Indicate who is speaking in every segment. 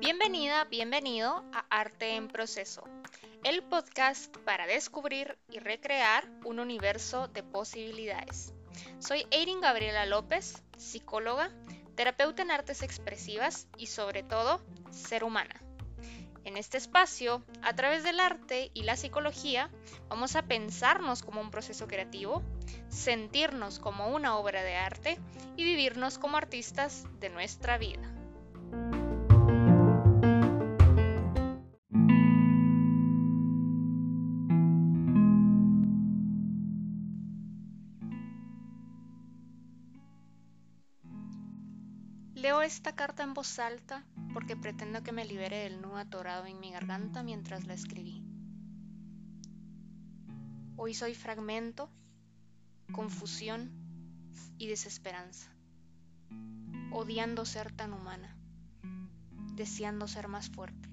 Speaker 1: Bienvenida, bienvenido a Arte en Proceso, el podcast para descubrir y recrear un universo de posibilidades. Soy Eirin Gabriela López, psicóloga, terapeuta en artes expresivas y sobre todo, ser humana. En este espacio, a través del arte y la psicología, vamos a pensarnos como un proceso creativo, sentirnos como una obra de arte y vivirnos como artistas de nuestra vida. Leo esta carta en voz alta porque pretendo que me libere del nudo atorado en mi garganta mientras la escribí. Hoy soy fragmento, confusión y desesperanza, odiando ser tan humana, deseando ser más fuerte.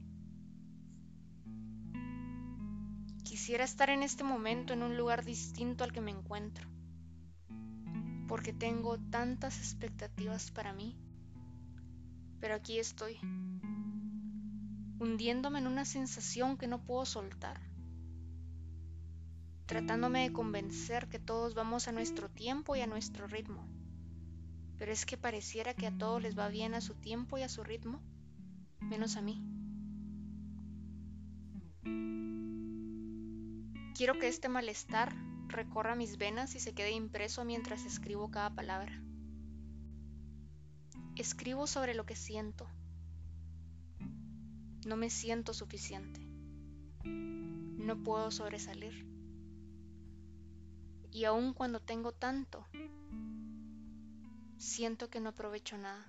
Speaker 1: Quisiera estar en este momento en un lugar distinto al que me encuentro, porque tengo tantas expectativas para mí pero aquí estoy, hundiéndome en una sensación que no puedo soltar, tratándome de convencer que todos vamos a nuestro tiempo y a nuestro ritmo. Pero es que pareciera que a todos les va bien a su tiempo y a su ritmo, menos a mí. Quiero que este malestar recorra mis venas y se quede impreso mientras escribo cada palabra. Escribo sobre lo que siento. No me siento suficiente. No puedo sobresalir. Y aun cuando tengo tanto, siento que no aprovecho nada.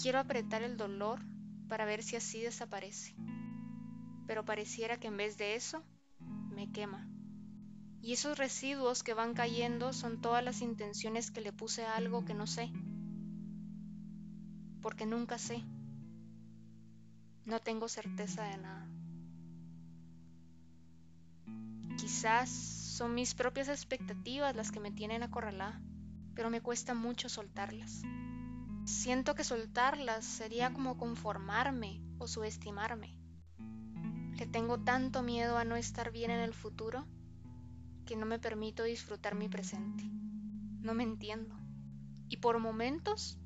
Speaker 1: Quiero apretar el dolor para ver si así desaparece. Pero pareciera que en vez de eso, me quema. Y esos residuos que van cayendo son todas las intenciones que le puse a algo que no sé. Porque nunca sé. No tengo certeza de nada. Quizás son mis propias expectativas las que me tienen acorralada, pero me cuesta mucho soltarlas. Siento que soltarlas sería como conformarme o subestimarme. Le tengo tanto miedo a no estar bien en el futuro que no me permito disfrutar mi presente. No me entiendo. Y por momentos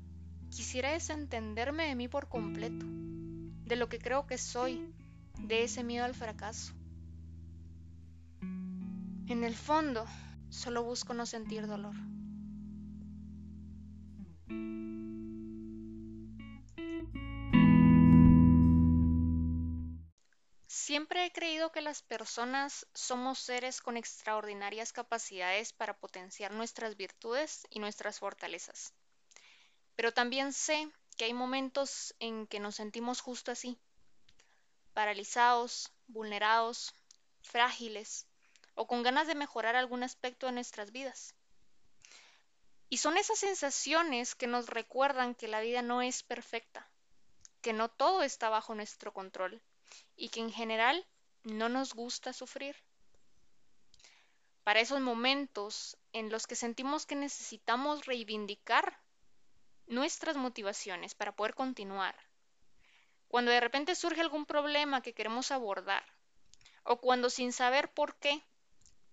Speaker 1: quisiera desentenderme de mí por completo, de lo que creo que soy, de ese miedo al fracaso. En el fondo, solo busco no sentir dolor. Siempre he creído que las personas somos seres con extraordinarias capacidades para potenciar nuestras virtudes y nuestras fortalezas. Pero también sé que hay momentos en que nos sentimos justo así, paralizados, vulnerados, frágiles o con ganas de mejorar algún aspecto de nuestras vidas. Y son esas sensaciones que nos recuerdan que la vida no es perfecta, que no todo está bajo nuestro control y que en general no nos gusta sufrir. Para esos momentos en los que sentimos que necesitamos reivindicar nuestras motivaciones para poder continuar, cuando de repente surge algún problema que queremos abordar, o cuando sin saber por qué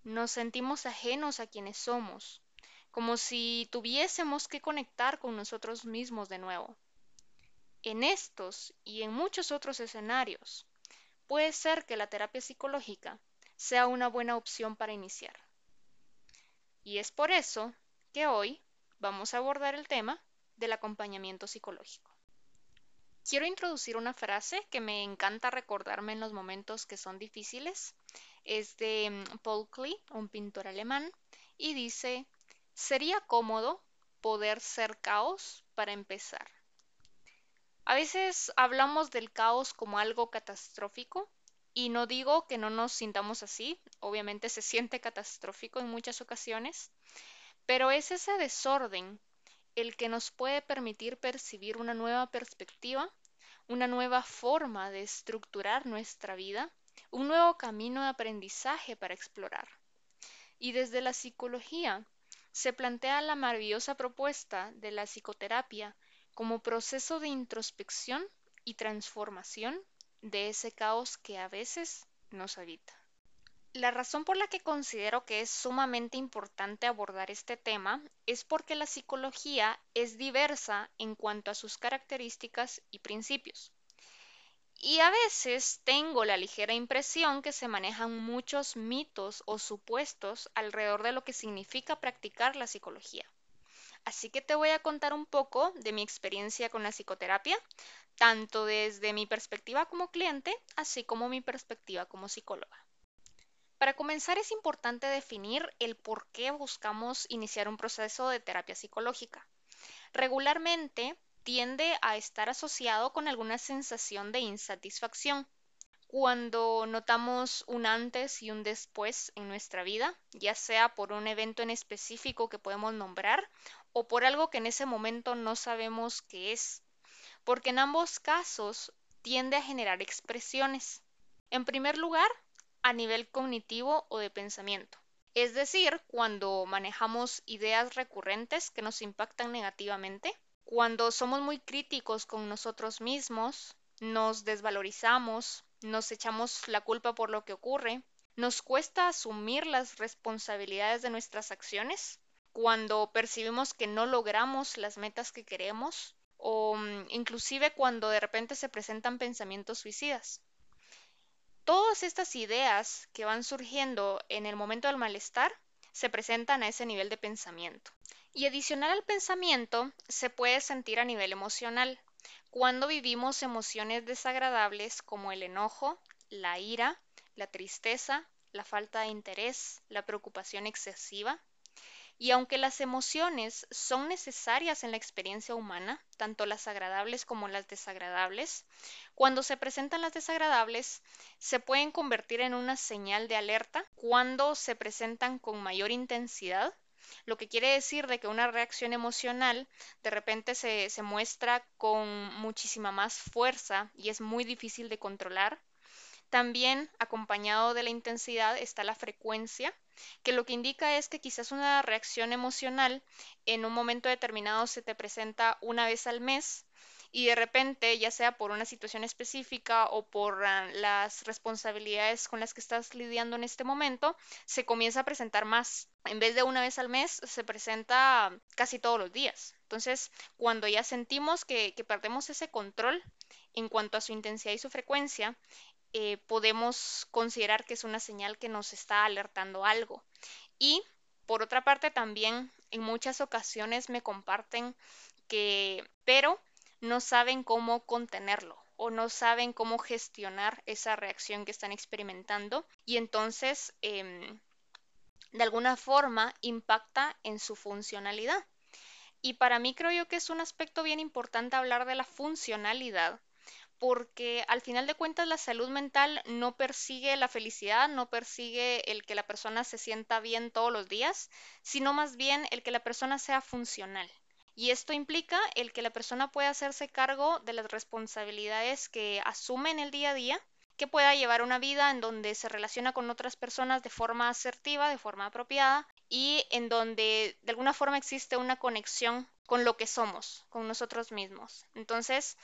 Speaker 1: nos sentimos ajenos a quienes somos, como si tuviésemos que conectar con nosotros mismos de nuevo. En estos y en muchos otros escenarios, puede ser que la terapia psicológica sea una buena opción para iniciar. Y es por eso que hoy vamos a abordar el tema del acompañamiento psicológico. Quiero introducir una frase que me encanta recordarme en los momentos que son difíciles. Es de mm, Paul Klee, un pintor alemán, y dice, sería cómodo poder ser caos para empezar. A veces hablamos del caos como algo catastrófico y no digo que no nos sintamos así, obviamente se siente catastrófico en muchas ocasiones, pero es ese desorden el que nos puede permitir percibir una nueva perspectiva, una nueva forma de estructurar nuestra vida, un nuevo camino de aprendizaje para explorar. Y desde la psicología se plantea la maravillosa propuesta de la psicoterapia como proceso de introspección y transformación de ese caos que a veces nos habita. La razón por la que considero que es sumamente importante abordar este tema es porque la psicología es diversa en cuanto a sus características y principios. Y a veces tengo la ligera impresión que se manejan muchos mitos o supuestos alrededor de lo que significa practicar la psicología. Así que te voy a contar un poco de mi experiencia con la psicoterapia, tanto desde mi perspectiva como cliente, así como mi perspectiva como psicóloga. Para comenzar es importante definir el por qué buscamos iniciar un proceso de terapia psicológica. Regularmente tiende a estar asociado con alguna sensación de insatisfacción. Cuando notamos un antes y un después en nuestra vida, ya sea por un evento en específico que podemos nombrar o por algo que en ese momento no sabemos qué es, porque en ambos casos tiende a generar expresiones. En primer lugar, a nivel cognitivo o de pensamiento. Es decir, cuando manejamos ideas recurrentes que nos impactan negativamente, cuando somos muy críticos con nosotros mismos, nos desvalorizamos, nos echamos la culpa por lo que ocurre, nos cuesta asumir las responsabilidades de nuestras acciones, cuando percibimos que no logramos las metas que queremos o mm, inclusive cuando de repente se presentan pensamientos suicidas. Todas estas ideas que van surgiendo en el momento del malestar se presentan a ese nivel de pensamiento. Y adicional al pensamiento, se puede sentir a nivel emocional, cuando vivimos emociones desagradables como el enojo, la ira, la tristeza, la falta de interés, la preocupación excesiva, y aunque las emociones son necesarias en la experiencia humana, tanto las agradables como las desagradables, cuando se presentan las desagradables, se pueden convertir en una señal de alerta cuando se presentan con mayor intensidad, lo que quiere decir de que una reacción emocional de repente se, se muestra con muchísima más fuerza y es muy difícil de controlar. También acompañado de la intensidad está la frecuencia, que lo que indica es que quizás una reacción emocional en un momento determinado se te presenta una vez al mes y de repente, ya sea por una situación específica o por ah, las responsabilidades con las que estás lidiando en este momento, se comienza a presentar más. En vez de una vez al mes, se presenta casi todos los días. Entonces, cuando ya sentimos que, que perdemos ese control en cuanto a su intensidad y su frecuencia, eh, podemos considerar que es una señal que nos está alertando algo. Y por otra parte también en muchas ocasiones me comparten que, pero no saben cómo contenerlo o no saben cómo gestionar esa reacción que están experimentando y entonces em, de alguna forma impacta en su funcionalidad. Y para mí creo yo que es un aspecto bien importante hablar de la funcionalidad porque al final de cuentas la salud mental no persigue la felicidad, no persigue el que la persona se sienta bien todos los días, sino más bien el que la persona sea funcional. Y esto implica el que la persona pueda hacerse cargo de las responsabilidades que asume en el día a día, que pueda llevar una vida en donde se relaciona con otras personas de forma asertiva, de forma apropiada y en donde de alguna forma existe una conexión con lo que somos, con nosotros mismos. Entonces,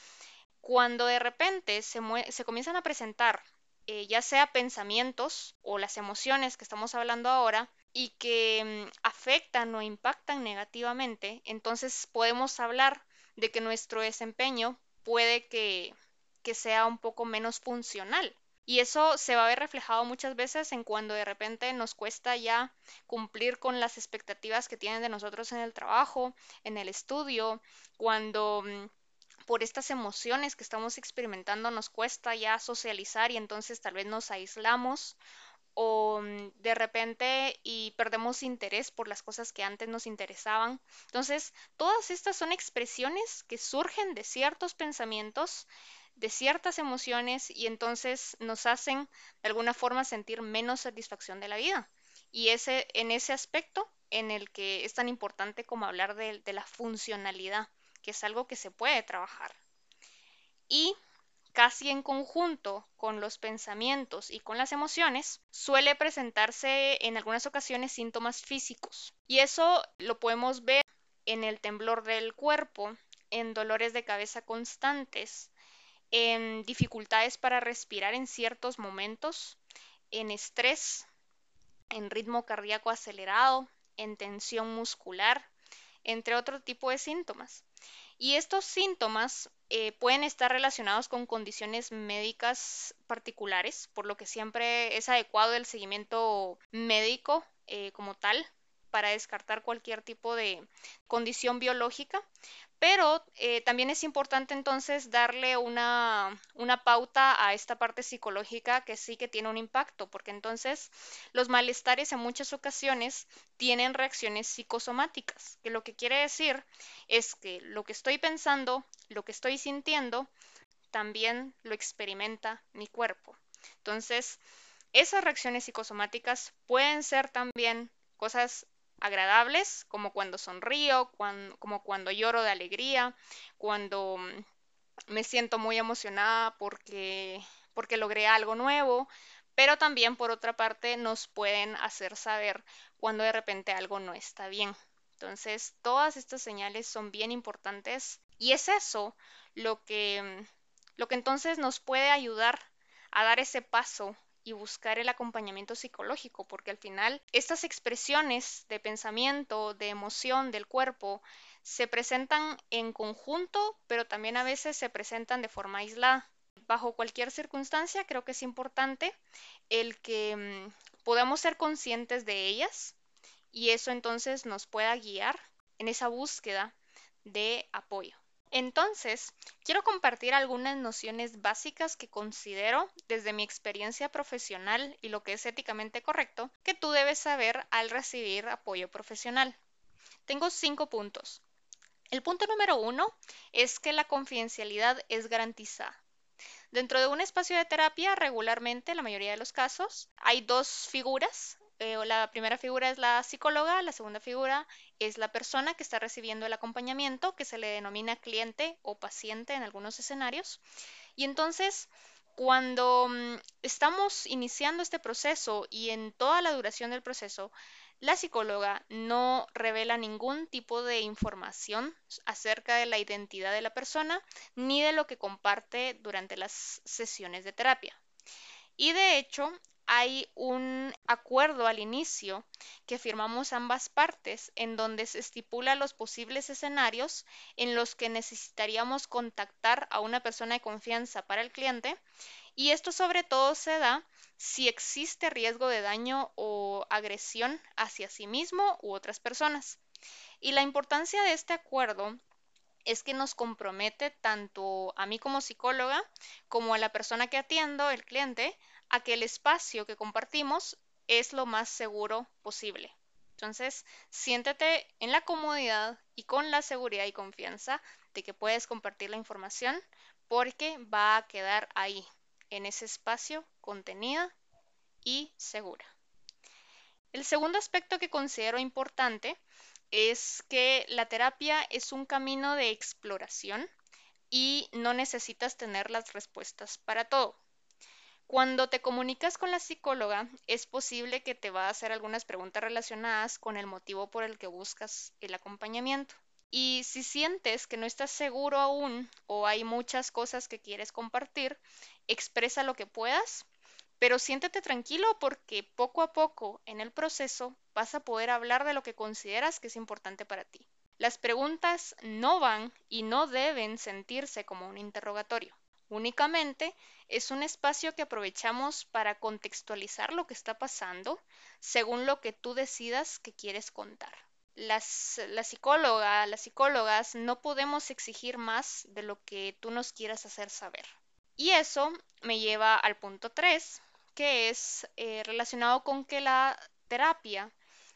Speaker 1: cuando de repente se, comienzan a presentar eh, ya sea pensamientos o las emociones que estamos hablando ahora y que mm, afectan o impactan negativamente, entonces podemos hablar de que nuestro desempeño puede que, que sea un poco menos funcional. Y eso se va a ver reflejado muchas veces en cuando de repente nos cuesta ya cumplir con las expectativas que tienen de nosotros en el trabajo, en el estudio, cuando mm, por estas emociones que estamos experimentando nos cuesta ya socializar y entonces tal vez nos aislamos o mm, de repente y perdemos interés por las cosas que antes nos interesaban. Entonces, todas estas son expresiones que surgen de ciertos pensamientos, de ciertas emociones y entonces nos hacen de alguna forma sentir menos satisfacción de la vida. Y ese, en ese aspecto en el que es tan importante como hablar de la funcionalidad que es algo que se puede trabajar. Y casi en conjunto con los pensamientos y con las emociones, suele presentarse en algunas ocasiones síntomas físicos. Y eso lo podemos ver en el temblor del cuerpo, en dolores de cabeza constantes, en dificultades para respirar en ciertos momentos, en estrés, en ritmo cardíaco acelerado, en tensión muscular, entre otro tipo de síntomas. Y estos síntomas eh, pueden estar relacionados con condiciones médicas particulares, por lo que siempre es adecuado el seguimiento médico eh, como tal para descartar cualquier tipo de condición biológica. Pero eh, también es importante entonces darle una, una, pauta a esta parte psicológica que sí que tiene un impacto, porque entonces los malestares en muchas ocasiones tienen reacciones psicosomáticas, que lo que quiere decir es que lo que estoy pensando, lo que estoy sintiendo, también lo experimenta mi cuerpo. Entonces, esas reacciones psicosomáticas pueden ser también cosas agradables, como cuando sonrío, como cuando lloro de alegría, cuando mm, me siento muy emocionada porque, porque logré algo nuevo, pero también por otra parte nos pueden hacer saber cuando de repente algo no está bien. Entonces, todas estas señales son bien importantes y es eso lo que, mm, lo que entonces nos puede ayudar a dar ese paso y buscar el acompañamiento psicológico, porque al final estas expresiones de pensamiento, de emoción del cuerpo, se presentan en conjunto, pero también a veces se presentan de forma aislada. Bajo cualquier circunstancia, creo que es importante el que mm, podamos ser conscientes de ellas y eso entonces nos pueda guiar en esa búsqueda de apoyo. Entonces, quiero compartir algunas nociones básicas que considero desde mi experiencia profesional y lo que es éticamente correcto que tú debes saber al recibir apoyo profesional. Tengo cinco puntos. El punto número uno es que la confidencialidad es garantizada. Dentro de un espacio de terapia, regularmente, la mayoría de los casos, hay dos figuras eh, la primera figura es la psicóloga, la segunda figura es la persona que está recibiendo el acompañamiento, que se le denomina cliente o paciente en algunos escenarios. Y entonces, cuando mm, estamos iniciando este proceso y en toda la duración del proceso, la psicóloga no revela ningún tipo de información acerca de la identidad de la persona ni de lo que comparte durante las sesiones de terapia. Y de hecho, hay un acuerdo al inicio que firmamos ambas partes en donde se estipula los posibles escenarios en los que necesitaríamos contactar a una persona de confianza para el cliente y esto sobre todo se da si existe riesgo de daño o agresión hacia sí mismo u otras personas. Y la importancia de este acuerdo es que nos compromete tanto a mí como psicóloga como a la persona que atiendo, el cliente, a que el espacio que compartimos es lo más seguro posible. Entonces, siéntete en la comodidad y con la seguridad y confianza de que puedes compartir la información porque va a quedar ahí, en ese espacio contenida y segura. El segundo aspecto que considero importante es que la terapia es un camino de exploración y no necesitas tener las respuestas para todo. Cuando te comunicas con la psicóloga, es posible que te va a hacer algunas preguntas relacionadas con el motivo por el que buscas el acompañamiento. Y si sientes que no estás seguro aún o hay muchas cosas que quieres compartir, expresa lo que puedas, pero siéntete tranquilo porque poco a poco en el proceso vas a poder hablar de lo que consideras que es importante para ti. Las preguntas no van y no deben sentirse como un interrogatorio. Únicamente es un espacio que aprovechamos para contextualizar lo que está pasando según lo que tú decidas que quieres contar. Las, la psicóloga, las psicólogas no podemos exigir más de lo que tú nos quieras hacer saber. Y eso me lleva al punto 3, que es eh, relacionado con que la terapia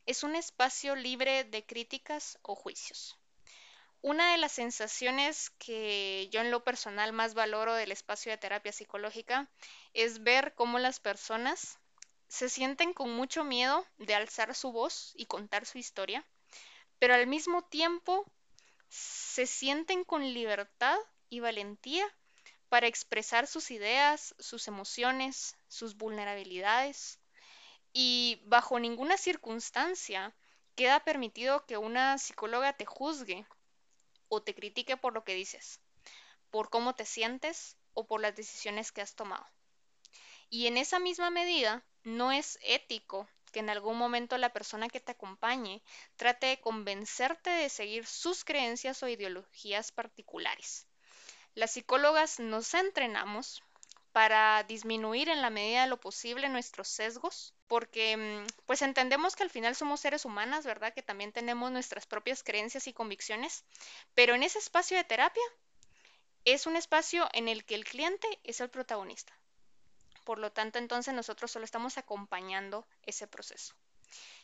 Speaker 1: es un espacio libre de críticas o juicios. Una de las sensaciones que yo en lo personal más valoro del espacio de terapia psicológica es ver cómo las personas se sienten con mucho miedo de alzar su voz y contar su historia, pero al mismo tiempo se sienten con libertad y valentía para expresar sus ideas, sus emociones, sus vulnerabilidades. Y bajo ninguna circunstancia queda permitido que una psicóloga te juzgue o te critique por lo que dices, por cómo te sientes o por las decisiones que has tomado. Y en esa misma medida, no es ético que en algún momento la persona que te acompañe trate de convencerte de seguir sus creencias o ideologías particulares. Las psicólogas nos entrenamos para disminuir en la medida de lo posible nuestros sesgos, porque mm, pues entendemos que al final somos seres humanas, ¿verdad? Que también tenemos nuestras propias creencias y convicciones, pero en ese espacio de terapia es un espacio en el que el cliente es el protagonista. Por lo tanto, entonces nosotros solo estamos acompañando ese proceso.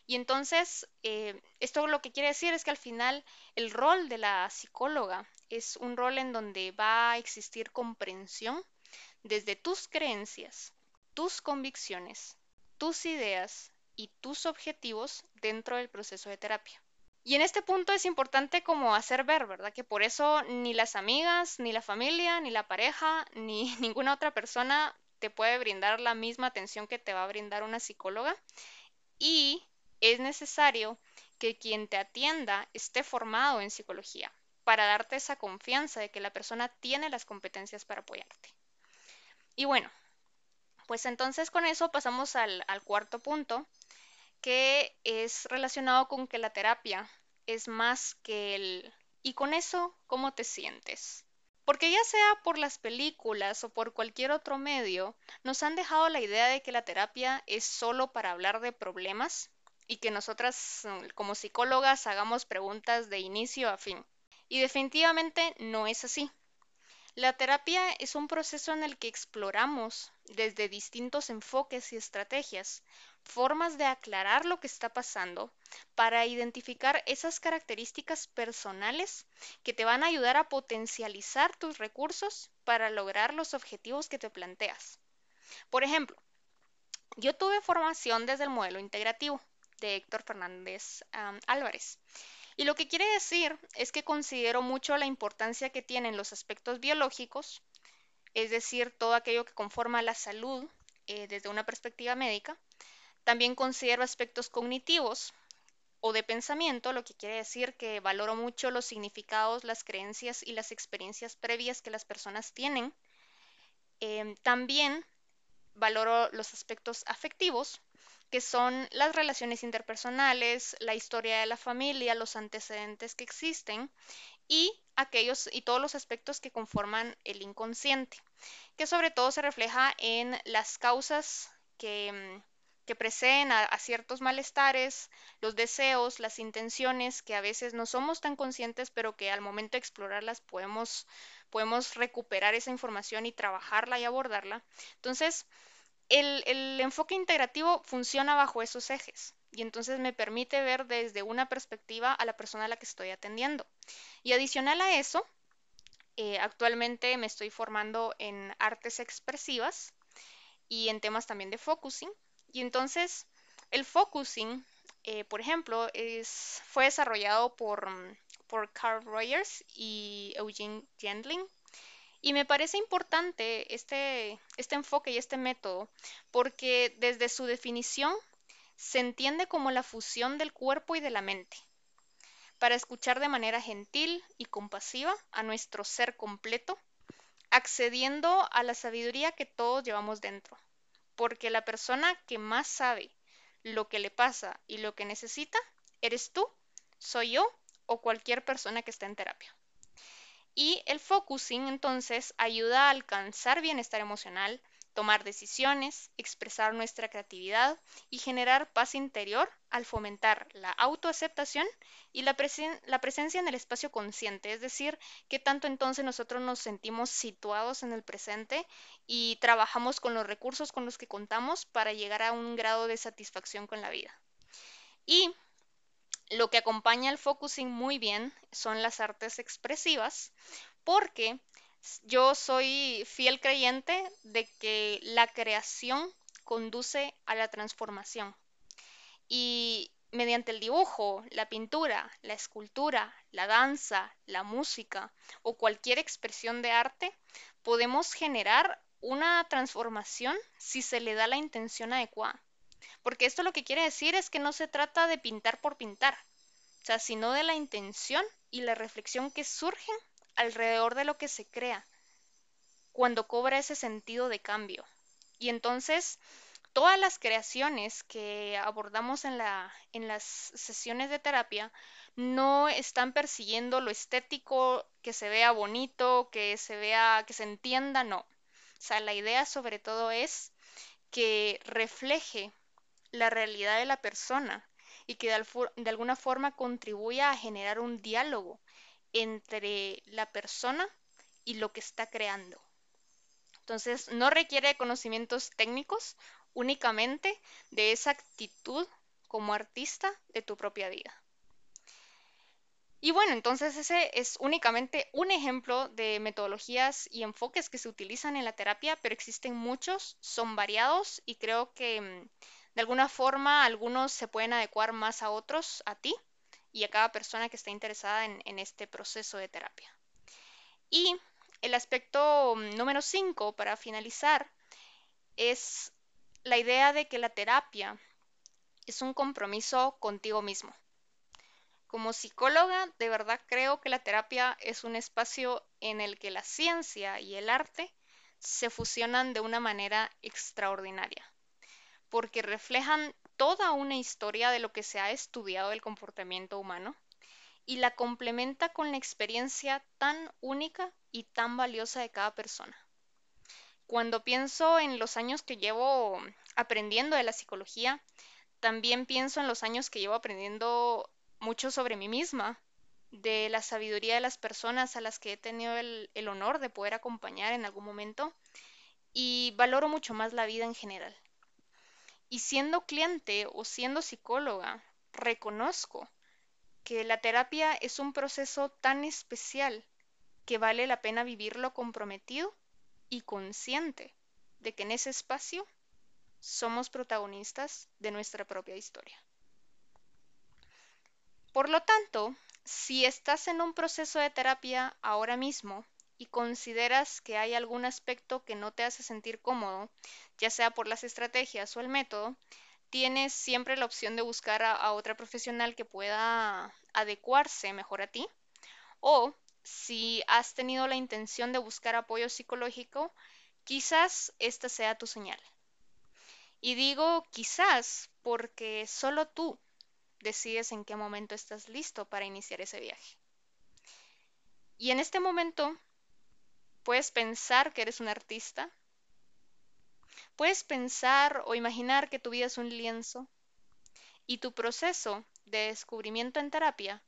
Speaker 1: Y entonces, eh, esto lo que quiere decir es que al final el rol de la psicóloga es un rol en donde va a existir comprensión desde tus creencias, tus convicciones, tus ideas y tus objetivos dentro del proceso de terapia. Y en este punto es importante como hacer ver, ¿verdad? Que por eso ni las amigas, ni la familia, ni la pareja, ni ninguna otra persona te puede brindar la misma atención que te va a brindar una psicóloga y es necesario que quien te atienda esté formado en psicología para darte esa confianza de que la persona tiene las competencias para apoyarte. Y bueno, pues entonces con eso pasamos al, cuarto punto, que es relacionado con que la terapia es más que el... Y con eso, ¿cómo te sientes? Porque ya sea por las películas o por cualquier otro medio, nos han dejado la idea de que la terapia es solo para hablar de problemas y que nosotras mm, como psicólogas hagamos preguntas de inicio a fin. Y definitivamente no es así. La terapia es un proceso en el que exploramos desde distintos enfoques y estrategias formas de aclarar lo que está pasando para identificar esas características personales que te van a ayudar a potencializar tus recursos para lograr los objetivos que te planteas. Por ejemplo, yo tuve formación desde el modelo integrativo de Héctor Fernández Álvarez y lo que quiere decir es que considero mucho la importancia que tienen los aspectos biológicos, es decir, todo aquello que conforma la salud eh, desde una perspectiva médica. También considero aspectos cognitivos o de pensamiento, lo que quiere decir que valoro mucho los significados, las creencias y las experiencias previas que las personas tienen. Em, también valoro los aspectos afectivos, que son las relaciones interpersonales, la historia de la familia, los antecedentes que existen y aquellos y todos los aspectos que conforman el inconsciente, que sobre todo se refleja en las causas que, mm, preceden a, a, ciertos malestares, los deseos, las intenciones, que a veces no somos tan conscientes, pero que al momento de explorarlas podemos, podemos recuperar esa información y trabajarla y abordarla. Entonces, el, enfoque integrativo funciona bajo esos ejes y entonces me permite ver desde una perspectiva a la persona a la que estoy atendiendo. Y adicional a eso, eh, actualmente me estoy formando en artes expresivas y en temas también de focusing. Y entonces el focusing, eh, por ejemplo, es, fue desarrollado por, por Carl Rogers y Eugene Gendling y me parece importante este, este enfoque y este método porque desde su definición se entiende como la fusión del cuerpo y de la mente para escuchar de manera gentil y compasiva a nuestro ser completo, accediendo a la sabiduría que todos llevamos dentro, porque la persona que más sabe lo que le pasa y lo que necesita, eres tú, soy yo o cualquier persona que está en terapia. Y el focusing entonces ayuda a alcanzar bienestar emocional, tomar decisiones, expresar nuestra creatividad y generar paz interior al fomentar la autoaceptación y la, presencia en el espacio consciente, es decir, que tanto entonces nosotros nos sentimos situados en el presente y trabajamos con los recursos con los que contamos para llegar a un grado de satisfacción con la vida. Y lo que acompaña al focusing muy bien son las artes expresivas, porque yo soy fiel creyente de que la creación conduce a la transformación. Y mediante el dibujo, la pintura, la escultura, la danza, la música o cualquier expresión de arte, podemos generar una transformación si se le da la intención adecuada. Porque esto lo que quiere decir es que no se trata de pintar por pintar, o sea, sino de la intención y la reflexión que surgen alrededor de lo que se crea cuando cobra ese sentido de cambio. Y entonces, todas las creaciones que abordamos en, la, en las sesiones de terapia no están persiguiendo lo estético, que se vea bonito, que se vea, que se entienda, no. O sea, la idea sobre todo es que refleje la realidad de la persona y que de, alguna forma contribuya a generar un diálogo entre la persona y lo que está creando. Entonces, no requiere conocimientos técnicos, únicamente de esa actitud como artista de tu propia vida. Y bueno, entonces ese es únicamente un ejemplo de metodologías y enfoques que se utilizan en la terapia, pero existen muchos, son variados y creo que mm, de alguna forma algunos se pueden adecuar más a otros, a ti y a cada persona que esté interesada en, en este proceso de terapia. Y el aspecto mm, número 5, para finalizar, es la idea de que la terapia es un compromiso contigo mismo. Como psicóloga, de verdad creo que la terapia es un espacio en el que la ciencia y el arte se fusionan de una manera extraordinaria, porque reflejan toda una historia de lo que se ha estudiado del comportamiento humano y la complementa con la experiencia tan única y tan valiosa de cada persona. Cuando pienso en los años que llevo aprendiendo de la psicología, también pienso en los años que llevo aprendiendo mucho sobre mí misma, de la sabiduría de las personas a las que he tenido el, el honor de poder acompañar en algún momento y valoro mucho más la vida en general. Y siendo cliente o siendo psicóloga, reconozco que la terapia es un proceso tan especial que vale la pena vivirlo comprometido y consciente de que en ese espacio somos protagonistas de nuestra propia historia. Por lo tanto, si estás en un proceso de terapia ahora mismo y consideras que hay algún aspecto que no te hace sentir cómodo, ya sea por las estrategias o el método, tienes siempre la opción de buscar a, a otra profesional que pueda adecuarse mejor a ti o si has tenido la intención de buscar apoyo psicológico, quizás esta sea tu señal. Y digo quizás porque solo tú decides en qué momento estás listo para iniciar ese viaje. Y en este momento puedes pensar que eres un artista, puedes pensar o imaginar que tu vida es un lienzo y tu proceso de descubrimiento en terapia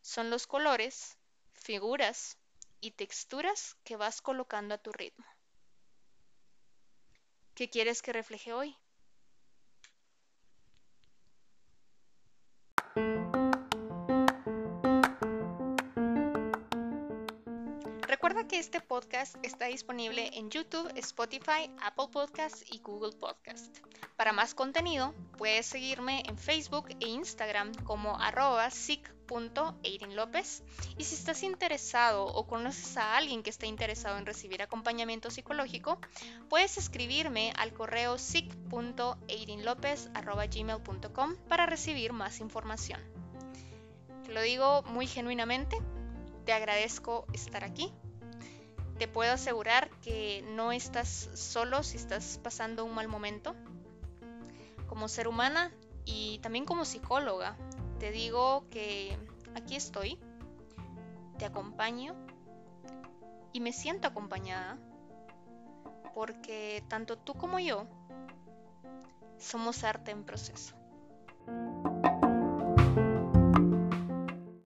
Speaker 1: son los colores figuras y texturas que vas colocando a tu ritmo. ¿Qué quieres que refleje hoy? Recuerda que este podcast está disponible en YouTube, Spotify, Apple Podcasts y Google Podcast. Para más contenido, puedes seguirme en Facebook e Instagram como arroba López. Y si estás interesado o conoces a alguien que esté interesado en recibir acompañamiento psicológico, puedes escribirme al correo sic.eirinlopez.gmail.com para recibir más información. Te lo digo muy genuinamente, te agradezco estar aquí. Te puedo asegurar que no estás solo si estás pasando un mal momento. Como ser humana y también como psicóloga, te digo que aquí estoy, te acompaño y me siento acompañada porque tanto tú como yo somos arte en proceso.